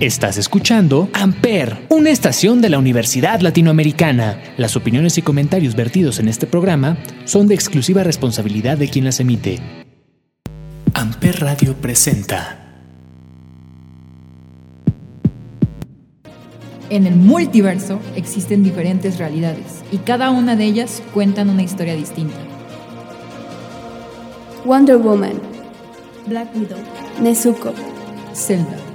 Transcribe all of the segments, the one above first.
Estás escuchando Amper, una estación de la Universidad Latinoamericana. Las opiniones y comentarios vertidos en este programa son de exclusiva responsabilidad de quien las emite. Amper Radio presenta. En el multiverso existen diferentes realidades y cada una de ellas cuentan una historia distinta. Wonder Woman, Black Widow, Nezuko, Zelda.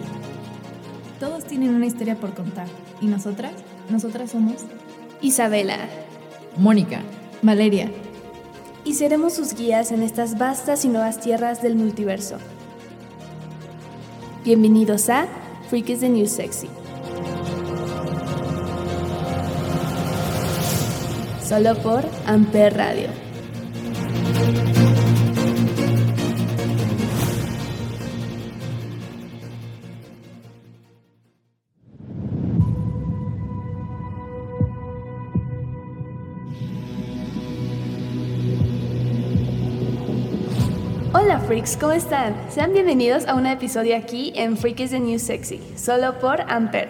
Tienen una historia por contar. ¿Y nosotras? Nosotras somos Isabela, Mónica. Valeria. y seremos sus guías en estas vastas y nuevas tierras del multiverso. Bienvenidos a Freak is the New Sexy. Solo por Amper Radio. Freaks, ¿cómo están? Sean bienvenidos a un episodio aquí en Freak is the New Sexy, solo por Amper.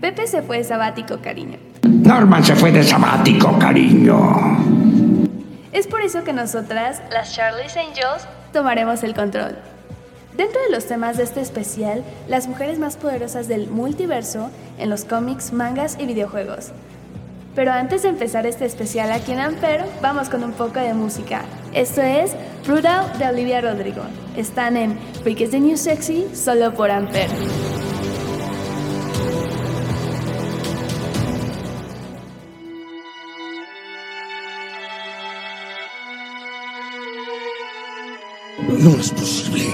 Pepe se fue de sabático, cariño. Norman se fue de sabático, cariño. Es por eso que nosotras, las Charlie's Angels, tomaremos el control. Dentro de los temas de este especial, las mujeres más poderosas del multiverso en los cómics, mangas y videojuegos. Pero antes de empezar este especial aquí en Amper, vamos con un poco de música. Esto es Brutal de Olivia Rodrigo. Están en Freak is the New Sexy, solo por Amper. No es posible.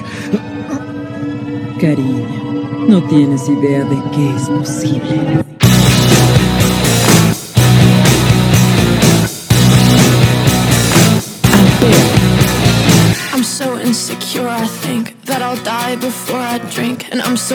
Cariño, no tienes idea de qué es posible.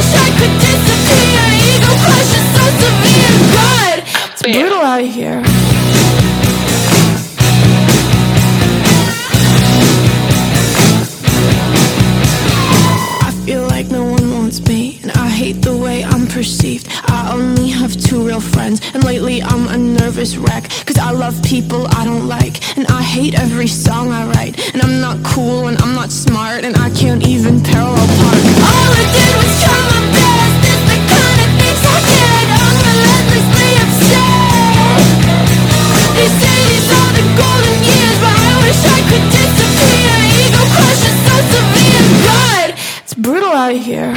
Wish I could disappear. Ego crush is so severe. God, it's brutal out here. I feel like no one wants me, hate the way I'm perceived. I only have two real friends, and lately I'm a nervous wreck. Cause I love people I don't like, and I hate every song I write. And I'm not cool, and I'm not smart, and I can't even parallel park. All I did was try my best. It's the kind of things I get. I'm relentlessly obsessed. They say these are the golden years, but I wish I could disappear. Ego crush is so severe. God, it's brutal out here.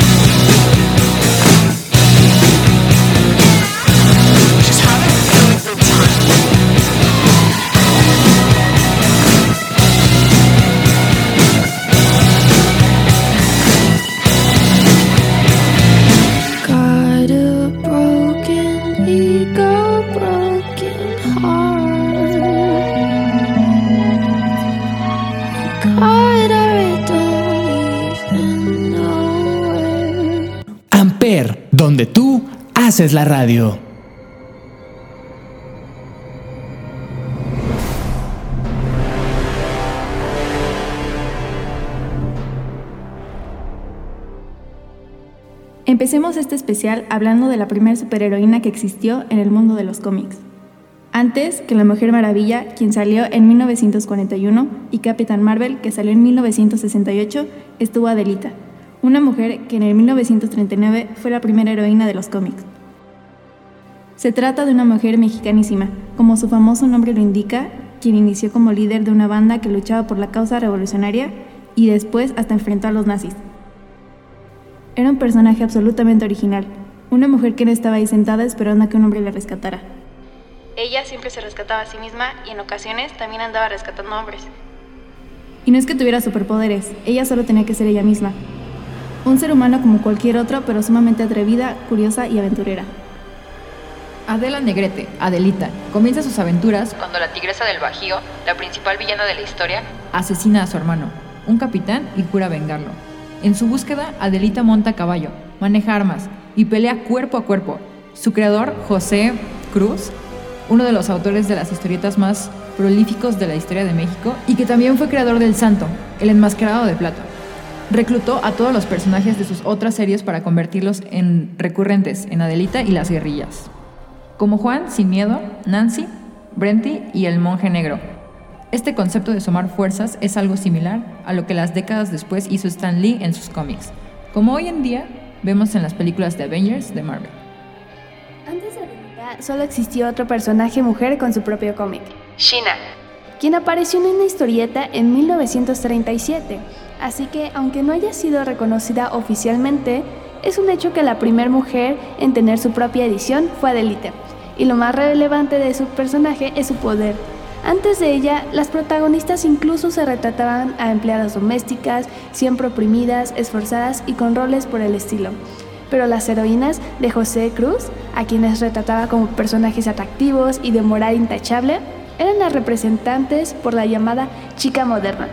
Haces la radio. Empecemos este especial hablando de la primera superheroína que existió en el mundo de los cómics. Antes que la Mujer Maravilla, quien salió en 1941, y Capitán Marvel, que salió en 1968, estuvo Adelita, una mujer que en el 1939 fue la primera heroína de los cómics. Se trata de una mujer mexicanísima, como su famoso nombre lo indica, quien inició como líder de una banda que luchaba por la causa revolucionaria y después hasta enfrentó a los nazis. Era un personaje absolutamente original, una mujer que no estaba ahí sentada esperando a que un hombre la rescatara. Ella siempre se rescataba a sí misma y en ocasiones también andaba rescatando hombres. Y no es que tuviera superpoderes, ella solo tenía que ser ella misma. Un ser humano como cualquier otro, pero sumamente atrevida, curiosa y aventurera. Adela Negrete, Adelita, comienza sus aventuras cuando la tigresa del Bajío, la principal villana de la historia, asesina a su hermano, un capitán, y jura vengarlo. En su búsqueda, Adelita monta a caballo, maneja armas y pelea cuerpo a cuerpo. Su creador, José Cruz, uno de los autores de las historietas más prolíficos de la historia de México y que también fue creador del Santo, el enmascarado de plata. Reclutó a todos los personajes de sus otras series para convertirlos en recurrentes en Adelita y las guerrillas. Como Juan, Sin Miedo, Nancy, Brenty y El Monje Negro. Este concepto de sumar fuerzas es algo similar a lo que las décadas después hizo Stan Lee en sus cómics, como hoy en día vemos en las películas de Avengers de Marvel. Antes de solo existió otro personaje mujer con su propio cómic, Shina, quien apareció en una historieta en 1937. Así que, aunque no haya sido reconocida oficialmente, es un hecho que la primera mujer en tener su propia edición fue Adelita. Y lo más relevante de su personaje es su poder. Antes de ella, las protagonistas incluso se retrataban a empleadas domésticas, siempre oprimidas, esforzadas y con roles por el estilo. Pero las heroínas de José Cruz, a quienes retrataba como personajes atractivos y de moral intachable, eran las representantes por la llamada chica moderna,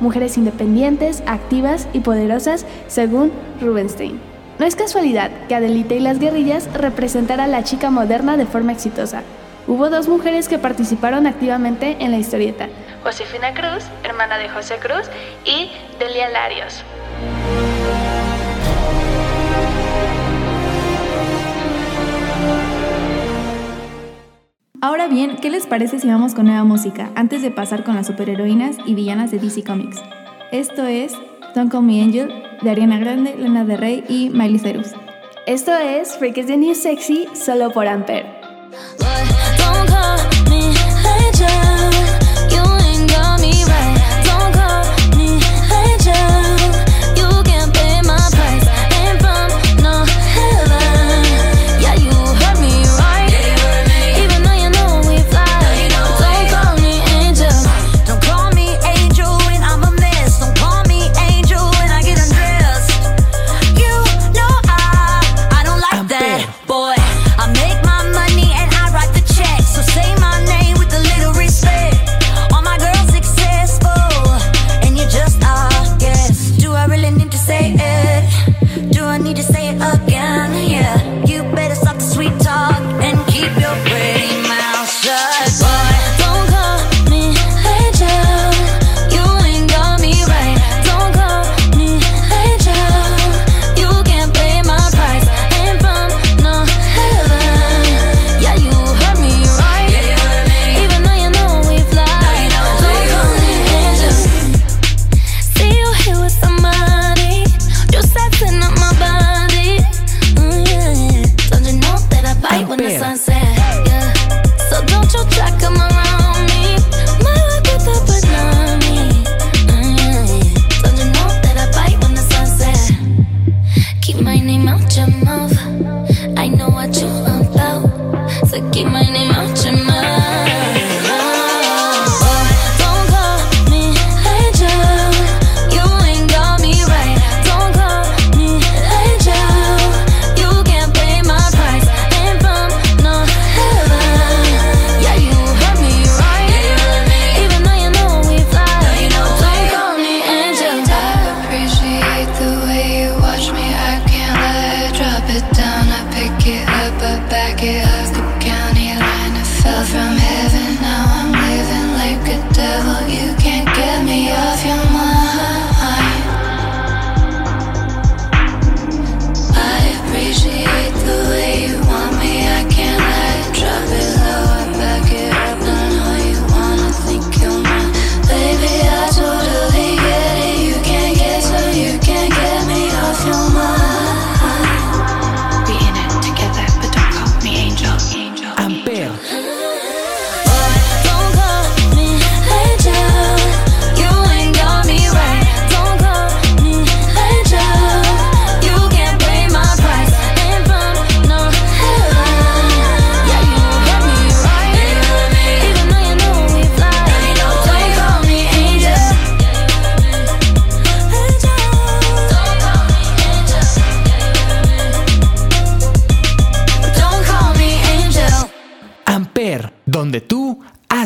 mujeres independientes, activas y poderosas, según Rubenstein. No es casualidad que Adelita y las guerrillas representara a la chica moderna de forma exitosa. Hubo dos mujeres que participaron activamente en la historieta, Josefina Cruz, hermana de José Cruz, y Delia Larios. Ahora bien, ¿qué les parece si vamos con nueva música antes de pasar con las superheroínas y villanas de DC Comics? Esto es Don't Call Me Angel de Ariana Grande, Lena de Rey y Miley Cyrus. Esto es Freak is the New Sexy solo por Ampere.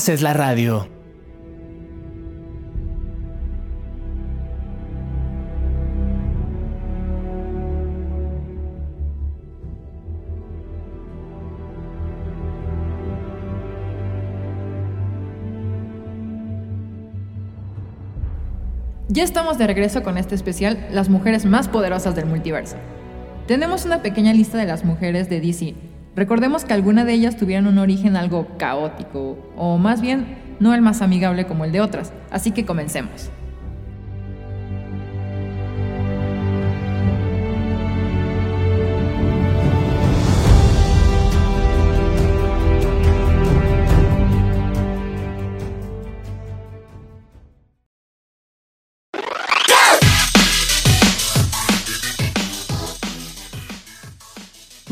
Haces la radio. Ya estamos de regreso con este especial, las mujeres más poderosas del multiverso. Tenemos una pequeña lista de las mujeres de DC. Recordemos que alguna de ellas tuvieron un origen algo caótico, o más bien no el más amigable como el de otras, así que comencemos.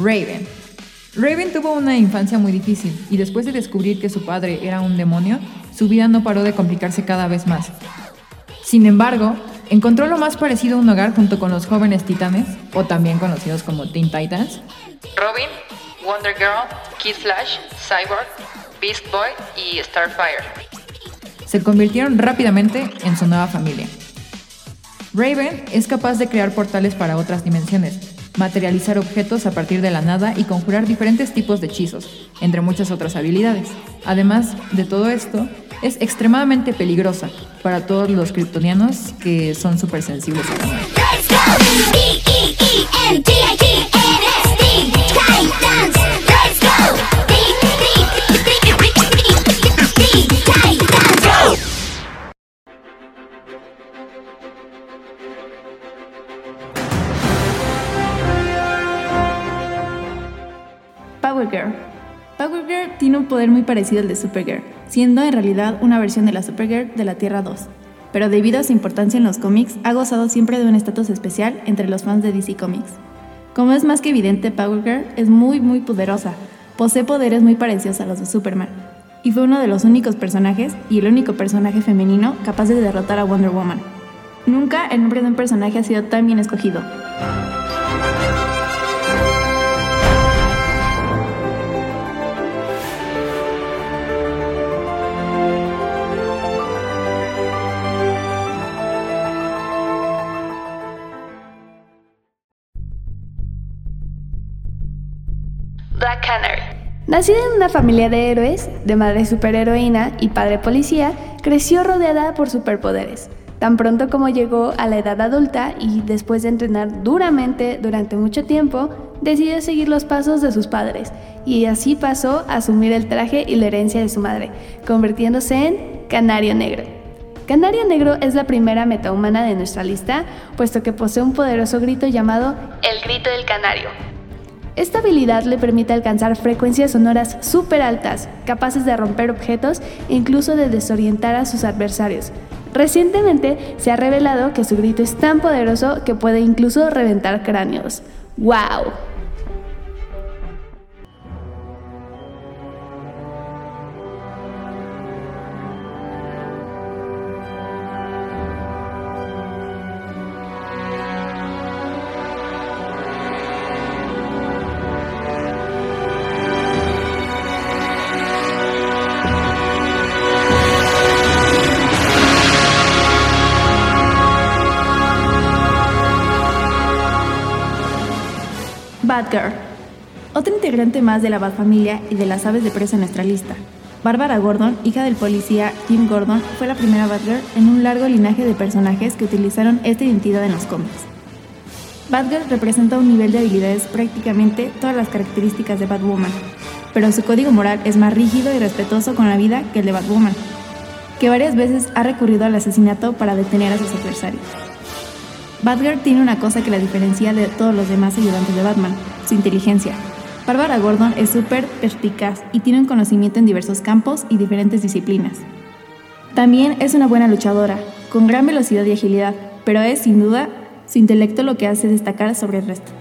Raven. Raven tuvo una infancia muy difícil y después de descubrir que su padre era un demonio, su vida no paró de complicarse cada vez más. Sin embargo, encontró lo más parecido a un hogar junto con los jóvenes titanes, o también conocidos como Teen Titans, Robin, Wonder Girl, Kid Flash, Cyborg, Beast Boy y Starfire. Se convirtieron rápidamente en su nueva familia. Raven es capaz de crear portales para otras dimensiones, materializar objetos a partir de la nada y conjurar diferentes tipos de hechizos, entre muchas otras habilidades. Además de todo esto, es extremadamente peligrosa para todos los kryptonianos que son súper sensibles a la Power Girl. Power Girl tiene un poder muy parecido al de Supergirl, siendo en realidad una versión de la Supergirl de la Tierra 2. Pero debido a su importancia en los cómics, ha gozado siempre de un estatus especial entre los fans de DC Comics. Como es más que evidente, Power Girl es muy muy poderosa, posee poderes muy parecidos a los de Superman, y fue uno de los únicos personajes y el único personaje femenino capaz de derrotar a Wonder Woman. Nunca el nombre de un personaje ha sido tan bien escogido. Canary. Nacida en una familia de héroes, de madre superheroína y padre policía, creció rodeada por superpoderes. Tan pronto como llegó a la edad adulta y después de entrenar duramente durante mucho tiempo, decidió seguir los pasos de sus padres y así pasó a asumir el traje y la herencia de su madre, convirtiéndose en Canario Negro. Canario Negro es la primera metahumana de nuestra lista, puesto que posee un poderoso grito llamado El Grito del Canario, esta habilidad le permite alcanzar frecuencias sonoras súper altas, capaces de romper objetos e incluso de desorientar a sus adversarios. Recientemente se ha revelado que su grito es tan poderoso que puede incluso reventar cráneos. ¡Wow! Integrante más de la Batfamilia y de las aves de presa en nuestra lista. Bárbara Gordon, hija del policía Tim Gordon, fue la primera Batgirl en un largo linaje de personajes que utilizaron esta identidad en los cómics. Batgirl representa un nivel de habilidades prácticamente todas las características de Batwoman, pero su código moral es más rígido y respetuoso con la vida que el de Batwoman, que varias veces ha recurrido al asesinato para detener a sus adversarios. Batgirl tiene una cosa que la diferencia de todos los demás ayudantes de Batman, su inteligencia. Bárbara Gordon es súper perspicaz y tiene un conocimiento en diversos campos y diferentes disciplinas. También es una buena luchadora, con gran velocidad y agilidad, pero es, sin duda, su intelecto lo que hace destacar sobre el resto.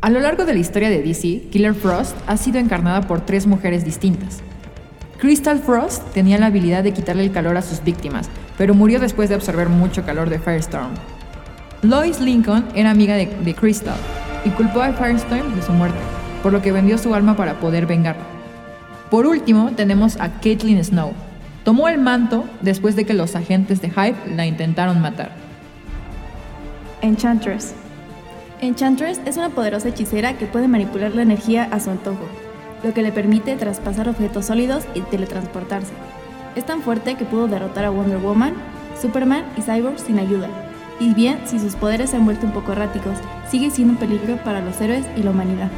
A lo largo de la historia de DC, Killer Frost ha sido encarnada por tres mujeres distintas. Crystal Frost tenía la habilidad de quitarle el calor a sus víctimas, pero murió después de absorber mucho calor de Firestorm. Lois Lincoln era amiga de, Crystal y culpó a Firestorm de su muerte, por lo que vendió su alma para poder vengarla. Por último, tenemos a Caitlyn Snow. Tomó el manto después de que los agentes de Hype la intentaron matar. Enchantress. Enchantress es una poderosa hechicera que puede manipular la energía a su antojo, lo que le permite traspasar objetos sólidos y teletransportarse. Es tan fuerte que pudo derrotar a Wonder Woman, Superman y Cyborg sin ayuda. Y bien, si sus poderes se han vuelto un poco erráticos, sigue siendo un peligro para los héroes y la humanidad.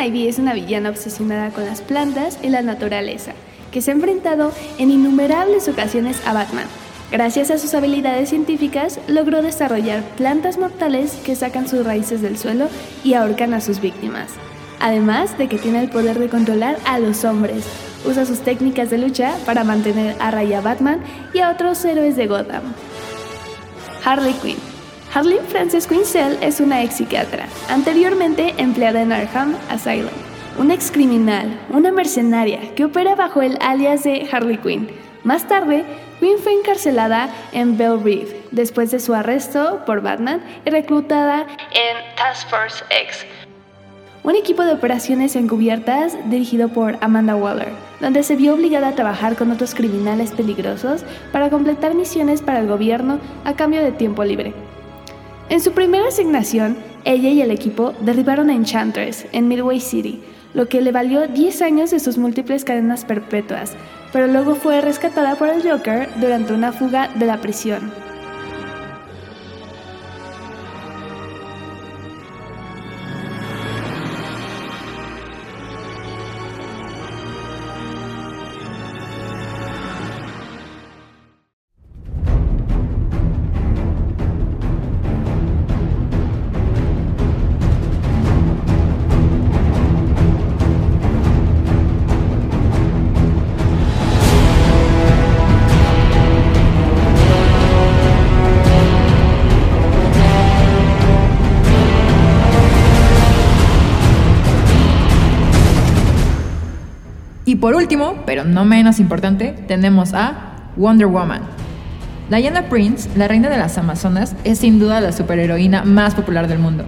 Ivy es una villana obsesionada con las plantas y la naturaleza, que se ha enfrentado en innumerables ocasiones a Batman. Gracias a sus habilidades científicas, logró desarrollar plantas mortales que sacan sus raíces del suelo y ahorcan a sus víctimas. Además de que tiene el poder de controlar a los hombres, usa sus técnicas de lucha para mantener a raya a Batman y a otros héroes de Gotham. Harley Quinn. Harley Frances Quinzel es una ex psiquiatra, anteriormente empleada en Arkham Asylum, una ex criminal, una mercenaria que opera bajo el alias de Harley Quinn. Más tarde, Quinn fue encarcelada en Belle Reve después de su arresto por Batman y reclutada en Task Force X, un equipo de operaciones encubiertas dirigido por Amanda Waller, donde se vio obligada a trabajar con otros criminales peligrosos para completar misiones para el gobierno a cambio de tiempo libre. En su primera asignación, ella y el equipo derribaron a Enchantress en Midway City, lo que le valió 10 años de sus múltiples cadenas perpetuas, pero luego fue rescatada por el Joker durante una fuga de la prisión. No menos importante, tenemos a Wonder Woman. Diana Prince, la reina de las Amazonas, es sin duda la superheroína más popular del mundo.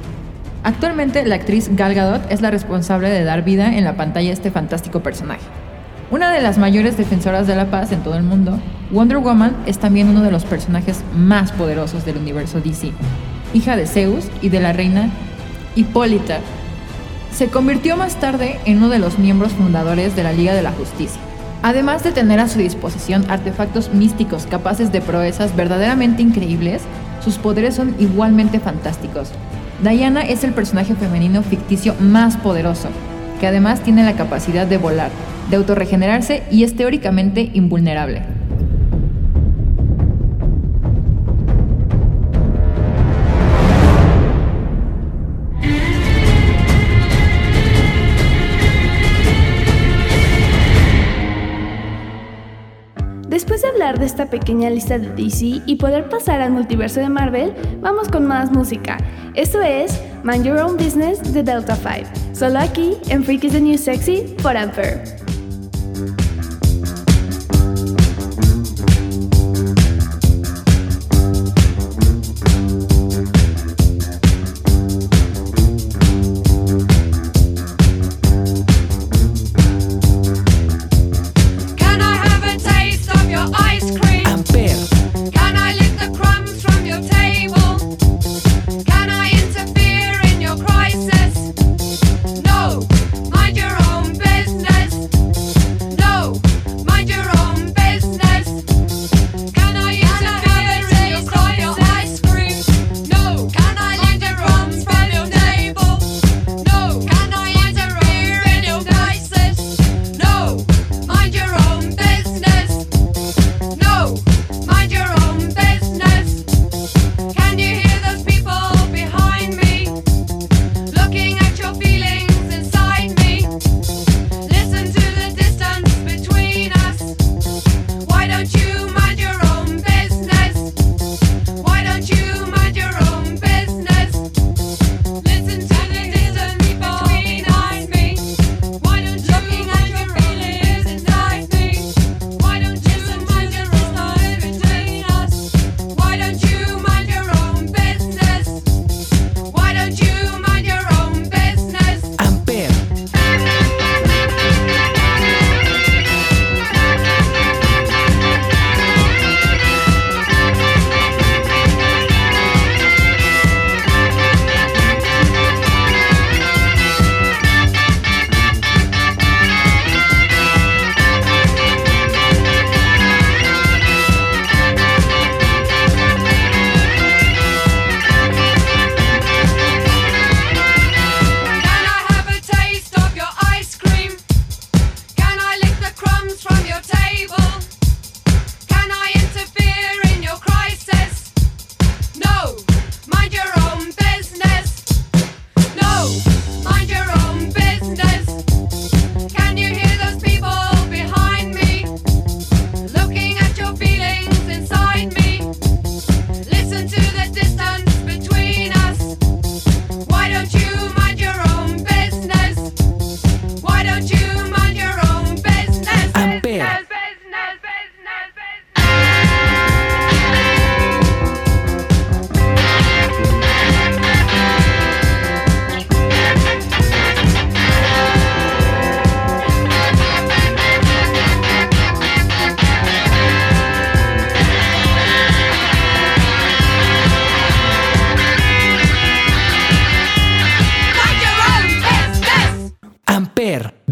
Actualmente, la actriz Gal Gadot es la responsable de dar vida en la pantalla a este fantástico personaje. Una de las mayores defensoras de la paz en todo el mundo, Wonder Woman es también uno de los personajes más poderosos del universo DC. Hija de Zeus y de la reina Hipólita, se convirtió más tarde en uno de los miembros fundadores de la Liga de la Justicia. Además de tener a su disposición artefactos místicos capaces de proezas verdaderamente increíbles, sus poderes son igualmente fantásticos. Diana es el personaje femenino ficticio más poderoso, que además tiene la capacidad de volar, de autorregenerarse y es teóricamente invulnerable. De esta pequeña lista de DC y poder pasar al multiverso de Marvel, vamos con más música. Esto es Mind Your Own Business de Delta 5, solo aquí en Freak is the New Sexy por Ampere.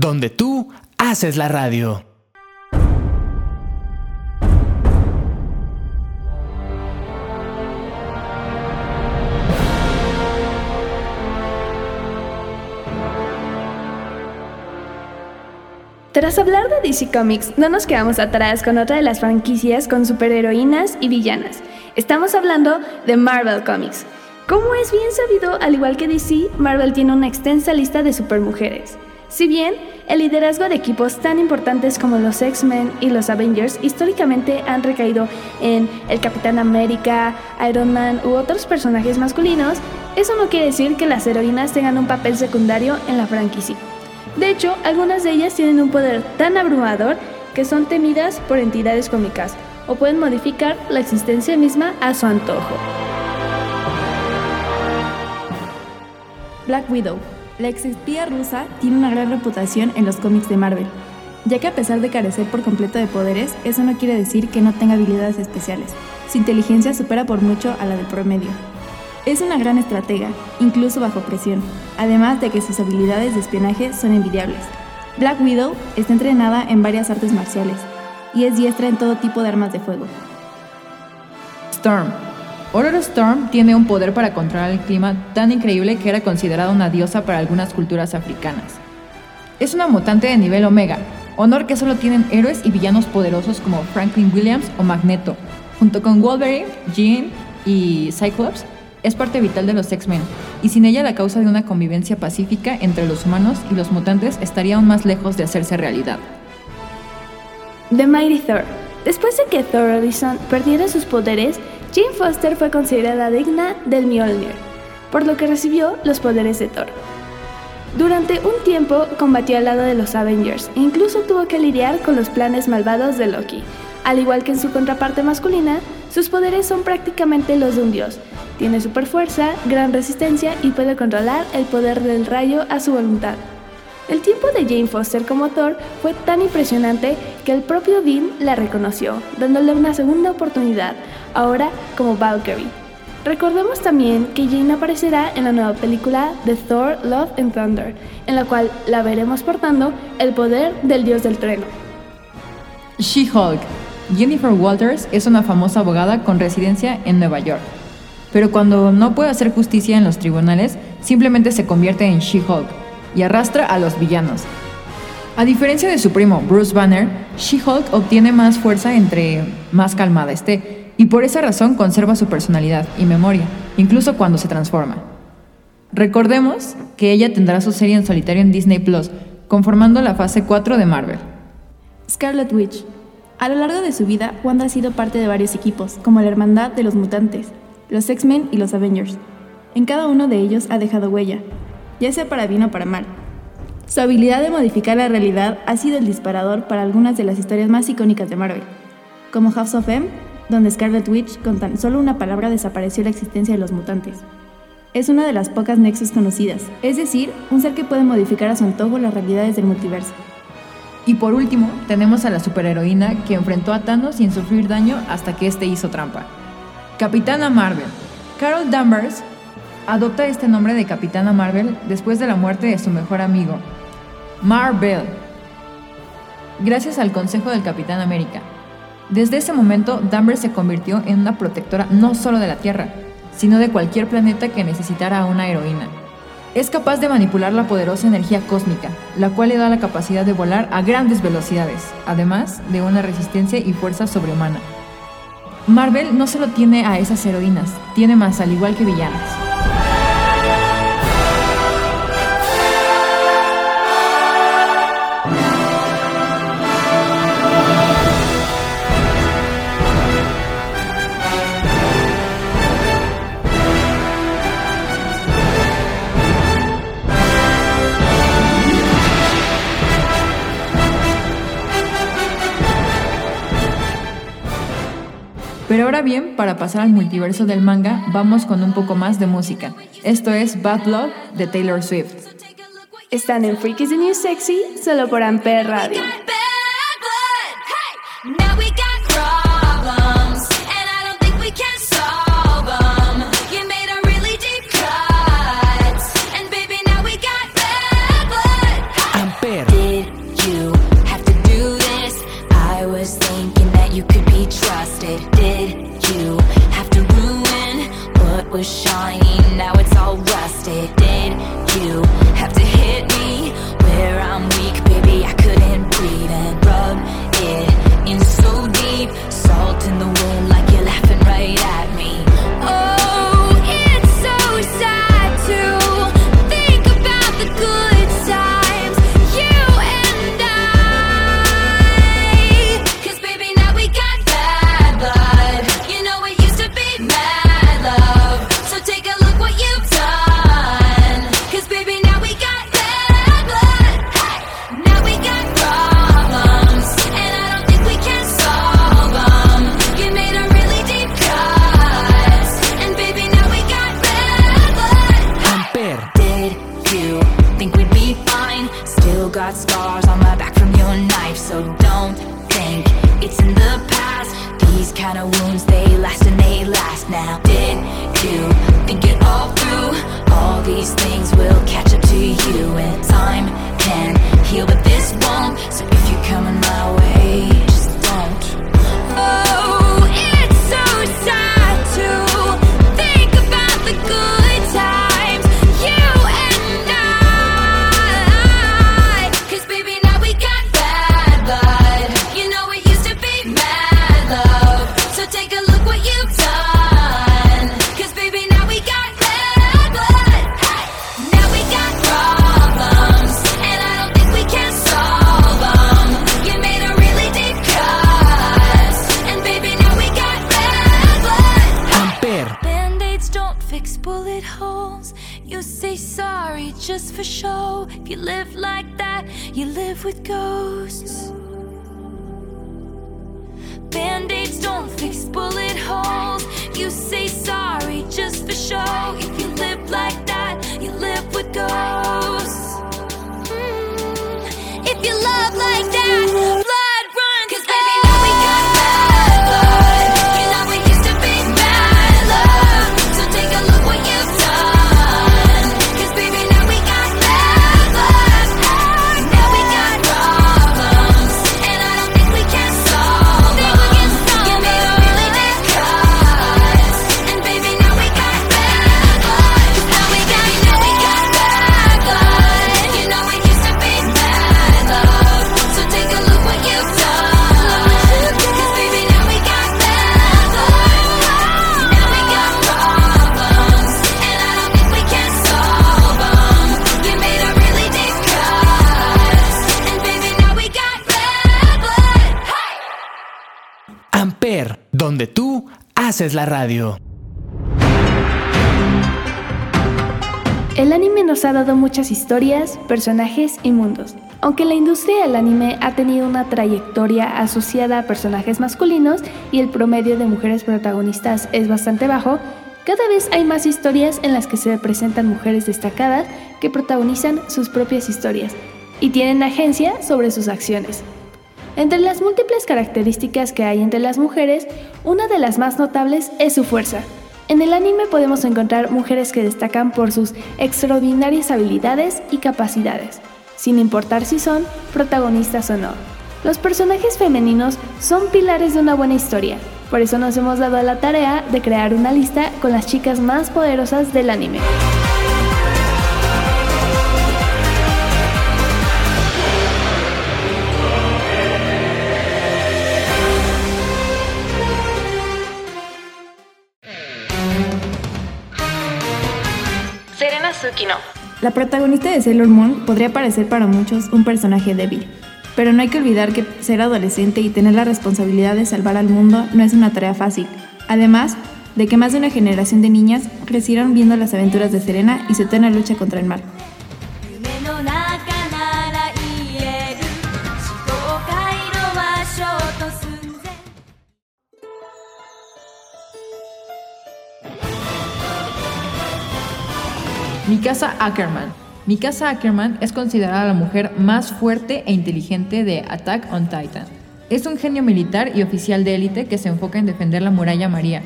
Donde tú haces la radio. Tras hablar de DC Comics, no nos quedamos atrás con otra de las franquicias con superheroínas y villanas. Estamos hablando de Marvel Comics. Como es bien sabido, al igual que DC, Marvel tiene una extensa lista de supermujeres. Si bien el liderazgo de equipos tan importantes como los X-Men y los Avengers históricamente han recaído en el Capitán América, Iron Man u otros personajes masculinos, eso no quiere decir que las heroínas tengan un papel secundario en la franquicia. De hecho, algunas de ellas tienen un poder tan abrumador que son temidas por entidades cómicas o pueden modificar la existencia misma a su antojo. Black Widow, la ex espía rusa, tiene una gran reputación en los cómics de Marvel, ya que a pesar de carecer por completo de poderes, eso no quiere decir que no tenga habilidades especiales. Su inteligencia supera por mucho a la del promedio. Es una gran estratega, incluso bajo presión, además de que sus habilidades de espionaje son envidiables. Black Widow está entrenada en varias artes marciales y es diestra en todo tipo de armas de fuego. Storm. Aurora Storm tiene un poder para controlar el clima tan increíble que era considerada una diosa para algunas culturas africanas. Es una mutante de nivel Omega, honor que solo tienen héroes y villanos poderosos como Franklin Williams o Magneto, junto con Wolverine, Jean y Cyclops, es parte vital de los X-Men, y sin ella la causa de una convivencia pacífica entre los humanos y los mutantes estaría aún más lejos de hacerse realidad. The Mighty Thor. Después de que Thor Odinson perdiera sus poderes, Jane Foster fue considerada digna del Mjolnir, por lo que recibió los poderes de Thor. Durante un tiempo combatió al lado de los Avengers e incluso tuvo que lidiar con los planes malvados de Loki. Al igual que en su contraparte masculina, sus poderes son prácticamente los de un dios. Tiene super fuerza, gran resistencia y puede controlar el poder del rayo a su voluntad. El tiempo de Jane Foster como Thor fue tan impresionante que el propio Dean la reconoció, dándole una segunda oportunidad, ahora como Valkyrie. Recordemos también que Jane aparecerá en la nueva película de Thor, Love and Thunder, en la cual la veremos portando el poder del dios del trueno. She-Hulk. Jennifer Walters es una famosa abogada con residencia en Nueva York. Pero cuando no puede hacer justicia en los tribunales, simplemente se convierte en She-Hulk y arrastra a los villanos. A diferencia de su primo Bruce Banner, She-Hulk obtiene más fuerza entre más calmada esté, y por esa razón conserva su personalidad y memoria, incluso cuando se transforma. Recordemos que ella tendrá su serie en solitario en Disney Plus, conformando la fase 4 de Marvel. Scarlet Witch. A lo largo de su vida, Wanda ha sido parte de varios equipos, como la Hermandad de los Mutantes, los X-Men y los Avengers. En cada uno de ellos ha dejado huella, ya sea para bien o para mal. Su habilidad de modificar la realidad ha sido el disparador para algunas de las historias más icónicas de Marvel, como House of M, donde Scarlet Witch con tan solo una palabra desapareció la existencia de los mutantes. Es una de las pocas nexus conocidas, es decir, un ser que puede modificar a su antojo las realidades del multiverso. Y por último, tenemos a la superheroína que enfrentó a Thanos sin sufrir daño hasta que este hizo trampa. Capitana Marvel. Carol Danvers adopta este nombre de Capitana Marvel después de la muerte de su mejor amigo, Marvel, gracias al consejo del Capitán América. Desde ese momento, Danvers se convirtió en una protectora no solo de la Tierra, sino de cualquier planeta que necesitara una heroína. Es capaz de manipular la poderosa energía cósmica, la cual le da la capacidad de volar a grandes velocidades, además de una resistencia y fuerza sobrehumana. Marvel no solo tiene a esas heroínas, tiene más al igual que villanas. Pero ahora bien, para pasar al multiverso del manga, vamos con un poco más de música. Esto es Bad Blood de Taylor Swift. Están en Freakies the New Sexy, solo por Ampere Radio. Tú haces la radio. El anime nos ha dado muchas historias, personajes y mundos. Aunque la industria del anime ha tenido una trayectoria asociada a personajes masculinos y el promedio de mujeres protagonistas es bastante bajo, cada vez hay más historias en las que se presentan mujeres destacadas que protagonizan sus propias historias y tienen agencia sobre sus acciones. Entre las múltiples características que hay entre las mujeres, una de las más notables es su fuerza. En el anime podemos encontrar mujeres que destacan por sus extraordinarias habilidades y capacidades, sin importar si son protagonistas o no. Los personajes femeninos son pilares de una buena historia, por eso nos hemos dado la tarea de crear una lista con las chicas más poderosas del anime. La protagonista de Sailor Moon podría parecer para muchos un personaje débil, pero no hay que olvidar que ser adolescente y tener la responsabilidad de salvar al mundo no es una tarea fácil. Además, de que más de una generación de niñas crecieron viendo las aventuras de Serena y su eterna lucha contra el mal. Mikasa Ackerman. Mikasa Ackerman es considerada la mujer más fuerte e inteligente de Attack on Titan. Es un genio militar y oficial de élite que se enfoca en defender la muralla María,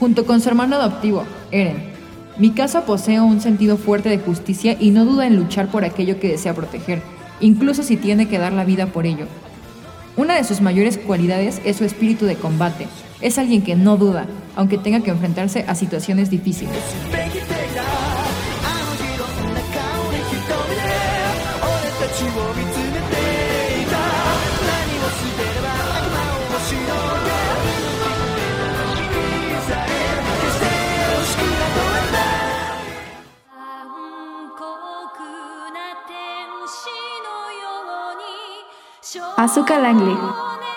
junto con su hermano adoptivo, Eren. Mikasa posee un sentido fuerte de justicia y no duda en luchar por aquello que desea proteger, incluso si tiene que dar la vida por ello. Una de sus mayores cualidades es su espíritu de combate. Es alguien que no duda, aunque tenga que enfrentarse a situaciones difíciles. Asuka Langley.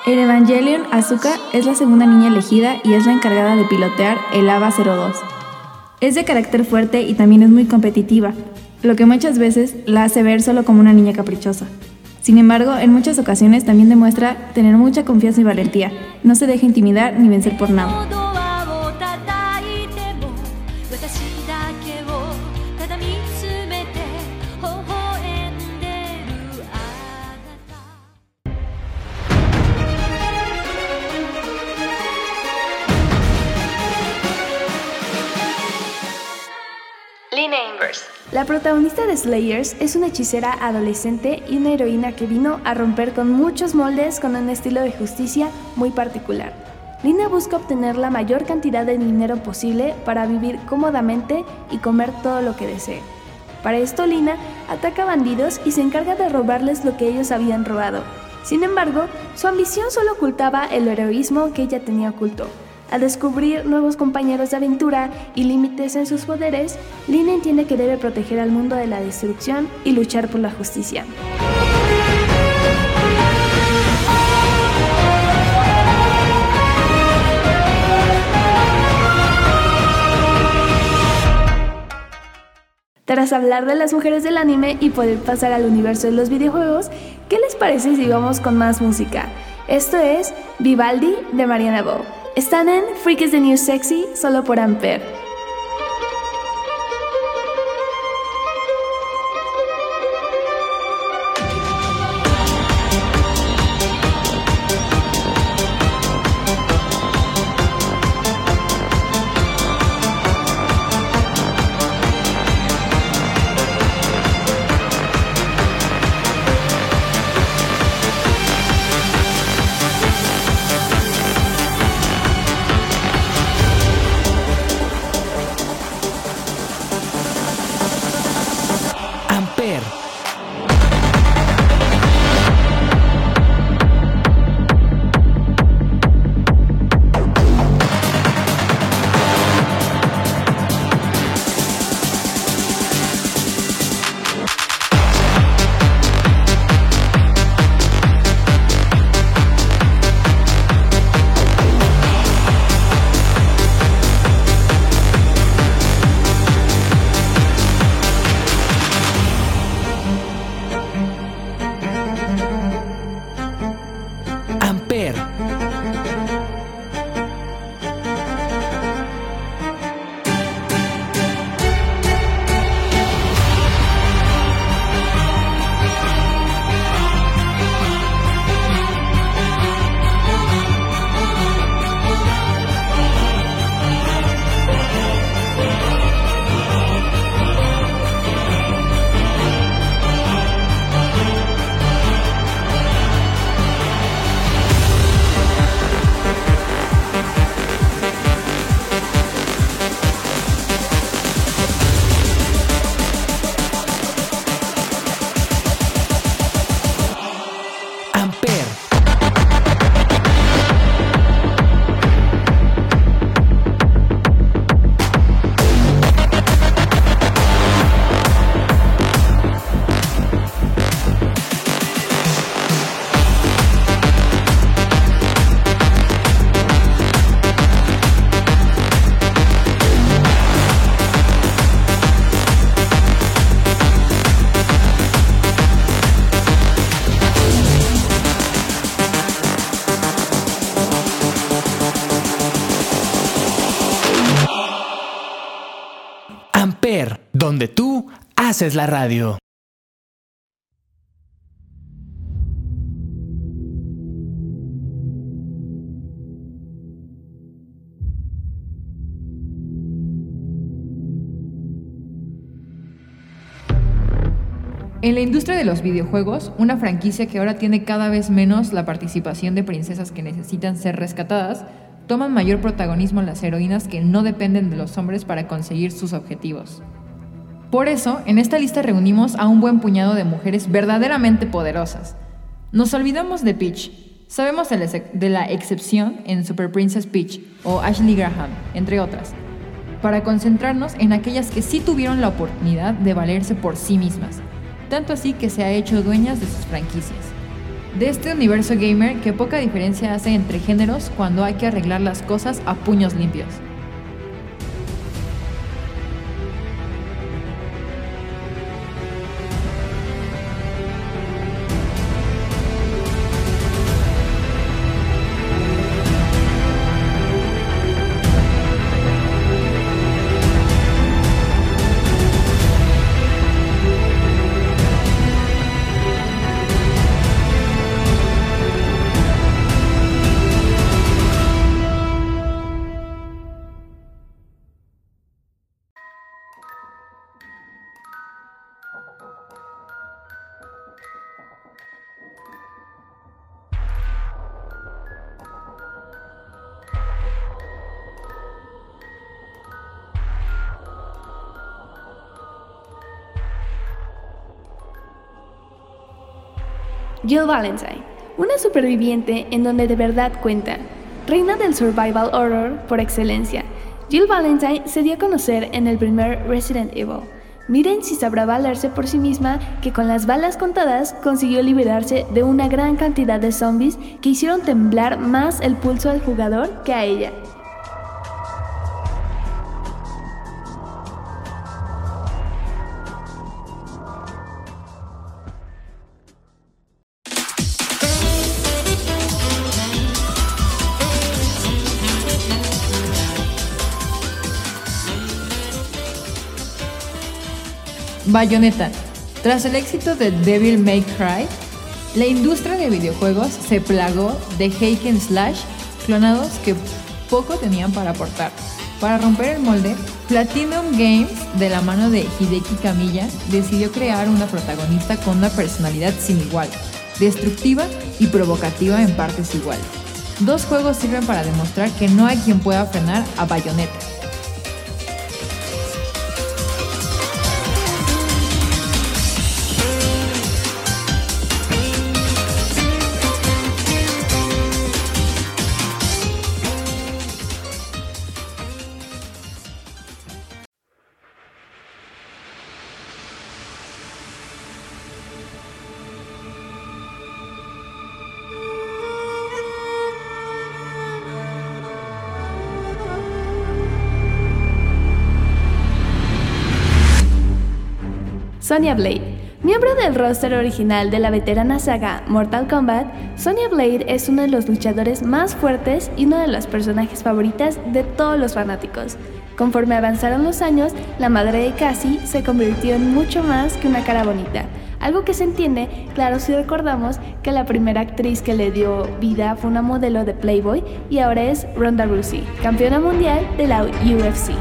En Evangelion, Asuka es la segunda niña elegida y es la encargada de pilotear el AVA 02. Es de carácter fuerte y también es muy competitiva, lo que muchas veces la hace ver solo como una niña caprichosa. Sin embargo, en muchas ocasiones también demuestra tener mucha confianza y valentía. No se deja intimidar ni vencer por nada. La protagonista de Slayers es una hechicera adolescente y una heroína que vino a romper con muchos moldes con un estilo de justicia muy particular. Lina busca obtener la mayor cantidad de dinero posible para vivir cómodamente y comer todo lo que desee. Para esto Lina ataca bandidos y se encarga de robarles lo que ellos habían robado. Sin embargo, su ambición solo ocultaba el heroísmo que ella tenía oculto. Al descubrir nuevos compañeros de aventura y límites en sus poderes, Lina entiende que debe proteger al mundo de la destrucción y luchar por la justicia. Tras hablar de las mujeres del anime y poder pasar al universo de los videojuegos, ¿qué les parece si vamos con más música? Esto es Vivaldi de Mariana Bo. Están en Freak is the New Sexy solo por Ampere. Donde tú haces la radio. En la industria de los videojuegos, una franquicia que ahora tiene cada vez menos la participación de princesas que necesitan ser rescatadas, toman mayor protagonismo las heroínas que no dependen de los hombres para conseguir sus objetivos. Por eso, en esta lista reunimos a un buen puñado de mujeres verdaderamente poderosas. Nos olvidamos de Peach. Sabemos de la excepción en Super Princess Peach o Ashley Graham, entre otras, para concentrarnos en aquellas que sí tuvieron la oportunidad de valerse por sí mismas, tanto así que se ha hecho dueñas de sus franquicias. De este universo gamer que poca diferencia hace entre géneros cuando hay que arreglar las cosas a puños limpios. Jill Valentine, una superviviente en donde de verdad cuenta, reina del survival horror por excelencia. Jill Valentine se dio a conocer en el primer Resident Evil. Miren si sabrá valerse por sí misma que con las balas contadas consiguió liberarse de una gran cantidad de zombies que hicieron temblar más el pulso al jugador que a ella. Bayonetta. Tras el éxito de Devil May Cry, la industria de videojuegos se plagó de Hake Slash clonados que poco tenían para aportar. Para romper el molde, Platinum Games, de la mano de Hideki Kamiya, decidió crear una protagonista con una personalidad sin igual, destructiva y provocativa en partes iguales. Dos juegos sirven para demostrar que no hay quien pueda frenar a Bayonetta. Sonya Blade. Miembro del roster original de la veterana saga Mortal Kombat, Sonya Blade es uno de los luchadores más fuertes y uno de los personajes favoritas de todos los fanáticos. Conforme avanzaron los años, la madre de Cassie se convirtió en mucho más que una cara bonita, algo que se entiende, claro, si recordamos que la primera actriz que le dio vida fue una modelo de Playboy y ahora es Ronda Rousey, campeona mundial de la UFC.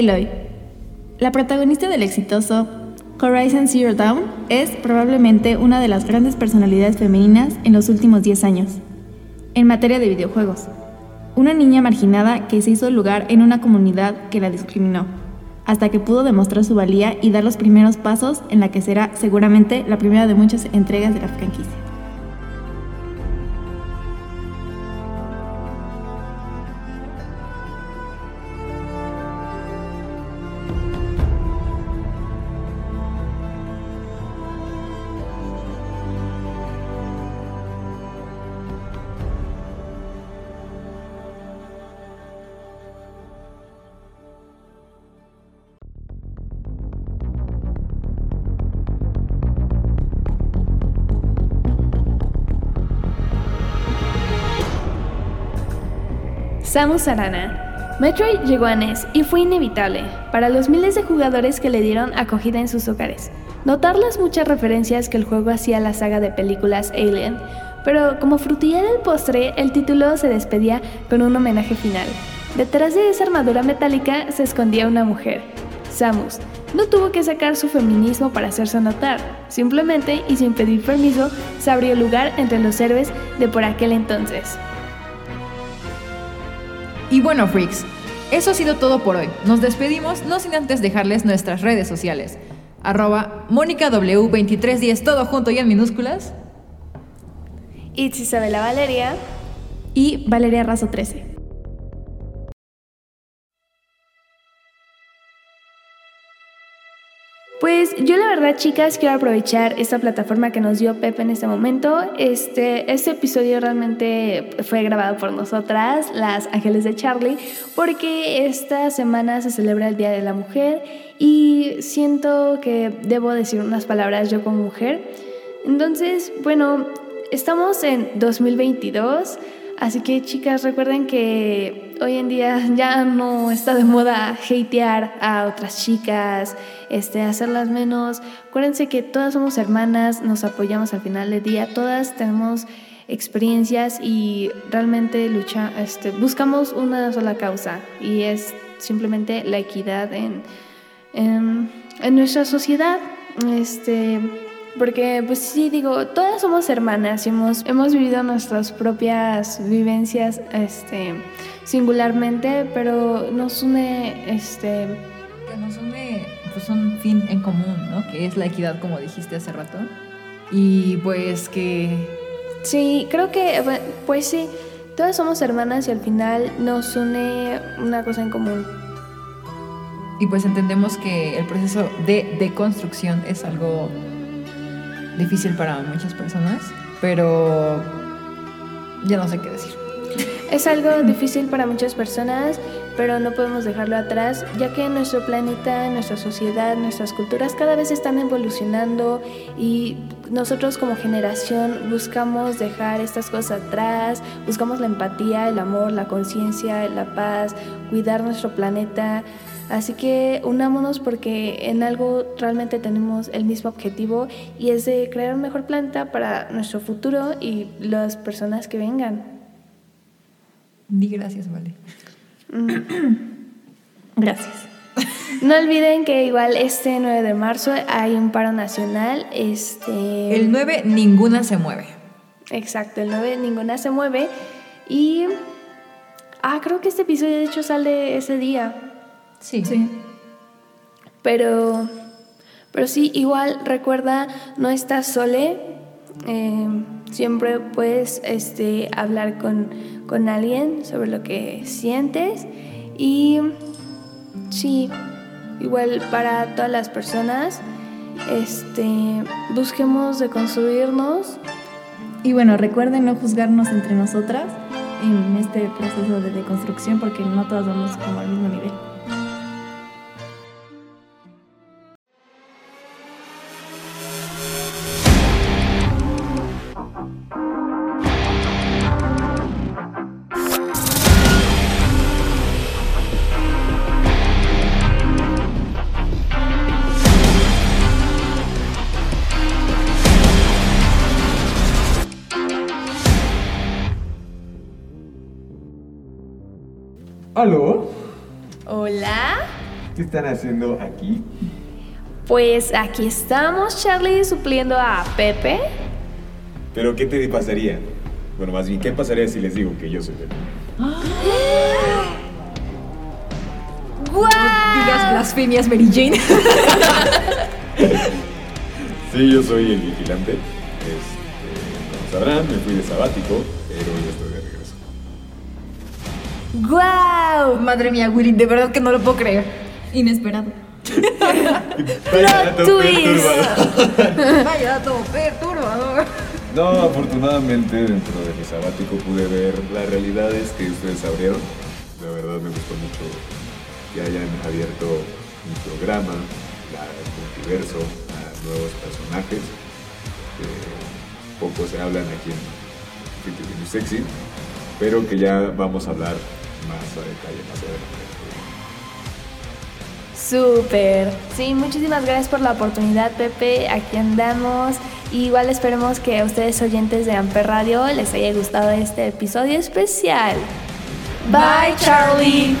Aloy. La protagonista del exitoso Horizon Zero Dawn es probablemente una de las grandes personalidades femeninas en los últimos 10 años. En materia de videojuegos, una niña marginada que se hizo lugar en una comunidad que la discriminó, hasta que pudo demostrar su valía y dar los primeros pasos en la que será seguramente la primera de muchas entregas de la franquicia. Samus Arana. Metroid llegó a NES y fue inevitable para los miles de jugadores que le dieron acogida en sus hogares. Notar las muchas referencias que el juego hacía a la saga de películas Alien, pero como frutilla del postre, el título se despedía con un homenaje final. Detrás de esa armadura metálica se escondía una mujer, Samus. No tuvo que sacar su feminismo para hacerse notar, simplemente y sin pedir permiso, se abrió lugar entre los héroes de por aquel entonces. Y bueno, freaks, eso ha sido todo por hoy. Nos despedimos, no sin antes dejarles nuestras redes sociales. Arroba MónicaW2310, todo junto y en minúsculas. It's Isabela Valeria. Y Valeria Razo 13. Verdad, chicas, quiero aprovechar esta plataforma que nos dio Pepe en este momento. Este, este episodio realmente fue grabado por nosotras, las Ángeles de Charlie, porque esta semana se celebra el Día de la Mujer y siento que debo decir unas palabras yo como mujer. Entonces, bueno, estamos en 2022, así que chicas, recuerden que hoy en día ya no está de moda hatear a otras chicas, este, hacerlas menos. Acuérdense que todas somos hermanas, nos apoyamos al final del día, todas tenemos experiencias y realmente lucha, este, buscamos una sola causa y es simplemente la equidad en, en, en nuestra sociedad. Este, porque, pues sí, digo, todas somos hermanas y hemos, hemos vivido nuestras propias vivencias este, singularmente, pero nos une, este... Que nos une pues un fin en común, ¿no? Que es la equidad, como dijiste hace rato. Y pues que... Sí, creo que, bu- pues sí, todas somos hermanas y al final nos une una cosa en común. Y pues entendemos que el proceso de deconstrucción es algo difícil para muchas personas, pero ya no sé qué decir. Es algo difícil para muchas personas, pero no podemos dejarlo atrás, ya que nuestro planeta, nuestra sociedad, nuestras culturas cada vez están evolucionando y nosotros como generación buscamos dejar estas cosas atrás, buscamos la empatía, el amor, la conciencia, la paz, cuidar nuestro planeta. Así que unámonos porque en algo realmente tenemos el mismo objetivo y es de crear un mejor planeta para nuestro futuro y las personas que vengan. Di gracias, vale. Gracias. No olviden que igual este 9 de marzo hay un paro nacional. Este, El 9, ninguna se mueve. Exacto, el 9 ninguna se mueve. Y... Ah, creo que este episodio de hecho sale ese día. Sí. Sí. Pero... Pero sí, igual recuerda, no estás sole. Eh, siempre puedes este, hablar con, con alguien sobre lo que sientes. Y sí, igual para todas las personas, este, busquemos de construirnos. Y bueno, recuerden no juzgarnos entre nosotras en este proceso de deconstrucción porque no todas vamos como al mismo nivel. ¿Aló? Hola. ¿Qué están haciendo aquí? Pues aquí estamos, Charlie, supliendo a Pepe. ¿Pero qué te pasaría? Bueno, más bien, ¿qué pasaría si les digo que yo soy Pepe? Digas blasfemias, Mary Jane. Sí, yo soy el vigilante. Este, como sabrán, me fui de sabático, pero ¡Guau! Madre mía, Willy, de verdad que no lo puedo creer. Inesperado. Vaya dato perturbador. Vaya dato perturbador. No, afortunadamente dentro de mi sabático pude ver las realidades que ustedes abrieron. La verdad me gustó mucho que hayan abierto mi programa, la, el multiverso, a nuevos personajes. que poco se hablan aquí en Sexy, pero que ya vamos a hablar más detalle más. Súper. Sí, muchísimas gracias por la oportunidad, Pepe. Aquí andamos. Igual esperemos que a ustedes oyentes de Amper Radio les haya gustado este episodio especial. Bye, Charlie.